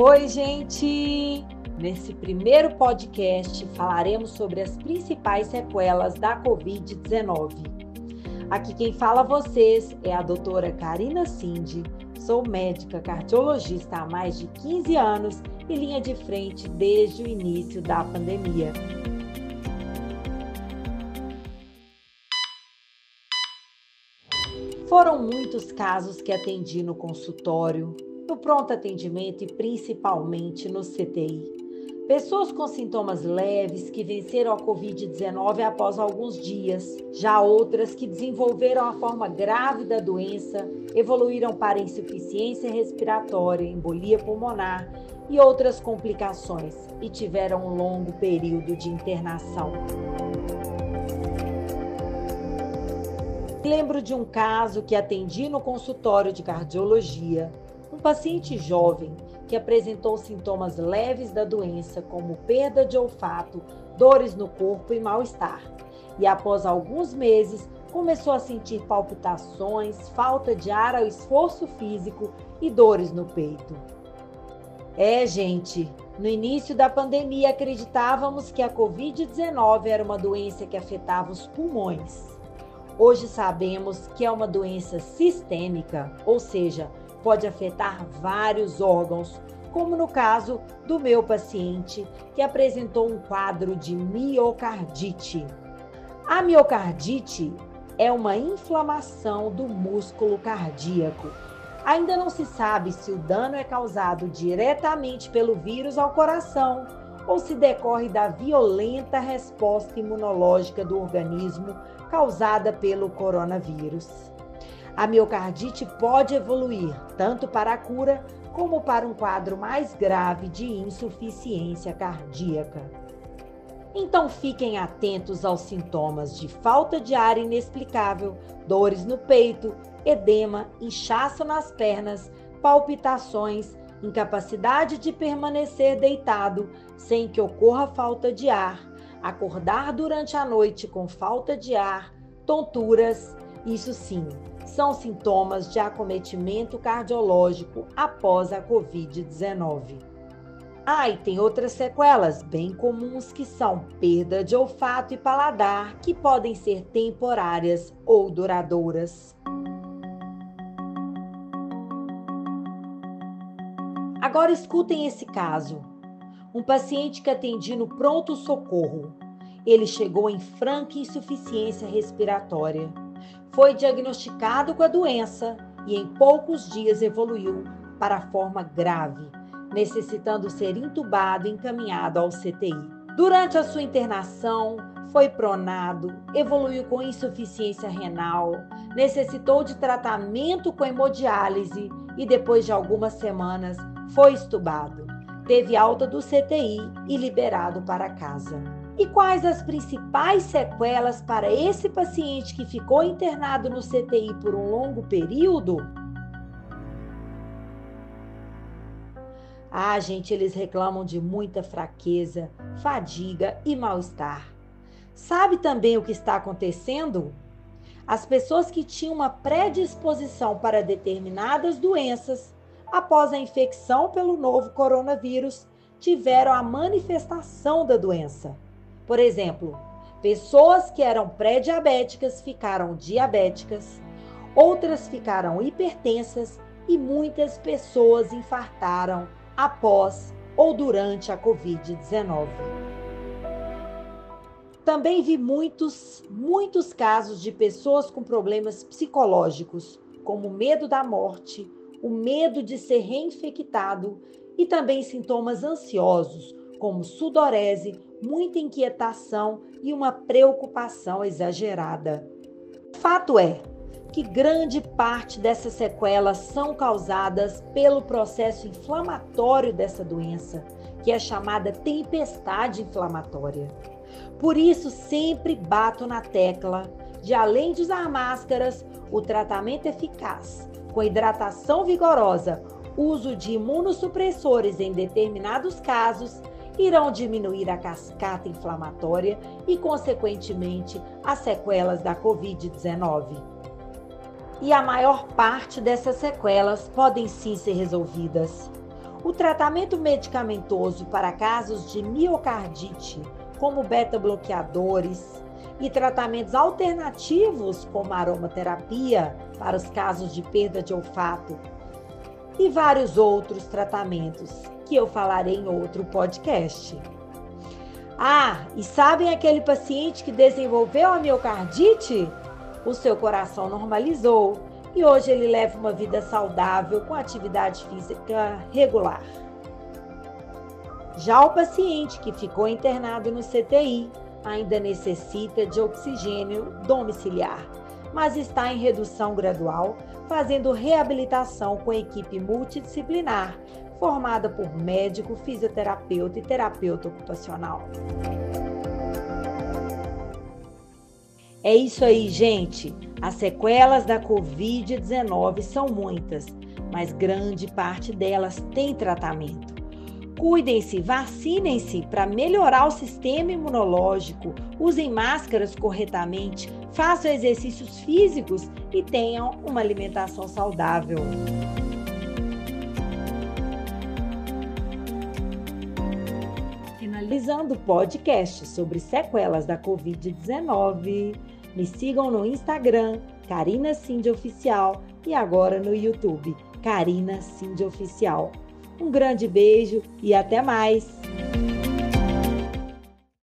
Oi, gente! Nesse primeiro podcast falaremos sobre as principais sequelas da Covid-19. Aqui quem fala a vocês é a doutora Karina Cindy. Sou médica cardiologista há mais de 15 anos e linha de frente desde o início da pandemia. Foram muitos casos que atendi no consultório, no pronto atendimento e principalmente no CTI. Pessoas com sintomas leves que venceram a Covid-19 após alguns dias, já outras que desenvolveram a forma grave da doença, evoluíram para insuficiência respiratória, embolia pulmonar e outras complicações e tiveram um longo período de internação. Lembro de um caso que atendi no consultório de cardiologia um paciente jovem que apresentou sintomas leves da doença, como perda de olfato, dores no corpo e mal-estar. E após alguns meses, começou a sentir palpitações, falta de ar ao esforço físico e dores no peito. É, gente, no início da pandemia acreditávamos que a Covid-19 era uma doença que afetava os pulmões. Hoje sabemos que é uma doença sistêmica, ou seja, pode afetar vários órgãos, como no caso do meu paciente que apresentou um quadro de miocardite. A miocardite é uma inflamação do músculo cardíaco. Ainda não se sabe se o dano é causado diretamente pelo vírus ao coração ou se decorre da violenta resposta imunológica do organismo causada pelo coronavírus. A miocardite pode evoluir tanto para a cura como para um quadro mais grave de insuficiência cardíaca. Então fiquem atentos aos sintomas de falta de ar inexplicável, dores no peito, edema, inchaço nas pernas, palpitações, incapacidade de permanecer deitado sem que ocorra falta de ar, acordar durante a noite com falta de ar, tonturas, isso sim, são sintomas de acometimento cardiológico após a Covid-19. Ah, e tem outras sequelas bem comuns que são perda de olfato e paladar, que podem ser temporárias ou duradouras. Agora escutem esse caso. Um paciente que atendi no pronto-socorro. Ele chegou em franca insuficiência respiratória foi diagnosticado com a doença e em poucos dias evoluiu para a forma grave, necessitando ser intubado e encaminhado ao CTI. Durante a sua internação, foi pronado, evoluiu com insuficiência renal, necessitou de tratamento com hemodiálise e depois de algumas semanas foi estubado. Teve alta do CTI e liberado para casa. E quais as principais sequelas para esse paciente que ficou internado no CTI por um longo período? Ah, gente, eles reclamam de muita fraqueza, fadiga e mal-estar. Sabe também o que está acontecendo? As pessoas que tinham uma predisposição para determinadas doenças, após a infecção pelo novo coronavírus, tiveram a manifestação da doença. Por exemplo, pessoas que eram pré-diabéticas ficaram diabéticas, outras ficaram hipertensas e muitas pessoas infartaram após ou durante a Covid-19. Também vi muitos, muitos casos de pessoas com problemas psicológicos, como medo da morte, o medo de ser reinfectado e também sintomas ansiosos, como sudorese, muita inquietação e uma preocupação exagerada. Fato é que grande parte dessas sequelas são causadas pelo processo inflamatório dessa doença, que é chamada tempestade inflamatória. Por isso, sempre bato na tecla de, além de usar máscaras, o tratamento eficaz, com hidratação vigorosa, uso de imunossupressores em determinados casos irão diminuir a cascata inflamatória e, consequentemente, as sequelas da Covid-19. E a maior parte dessas sequelas podem sim ser resolvidas. O tratamento medicamentoso para casos de miocardite, como beta-bloqueadores, e tratamentos alternativos, como aromaterapia, para os casos de perda de olfato, e vários outros tratamentos que eu falarei em outro podcast. Ah, e sabem aquele paciente que desenvolveu a miocardite? O seu coração normalizou e hoje ele leva uma vida saudável com atividade física regular. Já o paciente que ficou internado no CTI ainda necessita de oxigênio domiciliar, mas está em redução gradual, fazendo reabilitação com equipe multidisciplinar formada por médico, fisioterapeuta e terapeuta ocupacional. É isso aí, gente. As sequelas da Covid-19 são muitas, mas grande parte delas tem tratamento. Cuidem-se, vacinem-se para melhorar o sistema imunológico, usem máscaras corretamente, façam exercícios físicos e tenham uma alimentação saudável. finalizando o podcast sobre sequelas da Covid-19. Me sigam no Instagram, Karina Cindy Oficial, e agora no YouTube, Karina Cindy Oficial. Um grande beijo e até mais!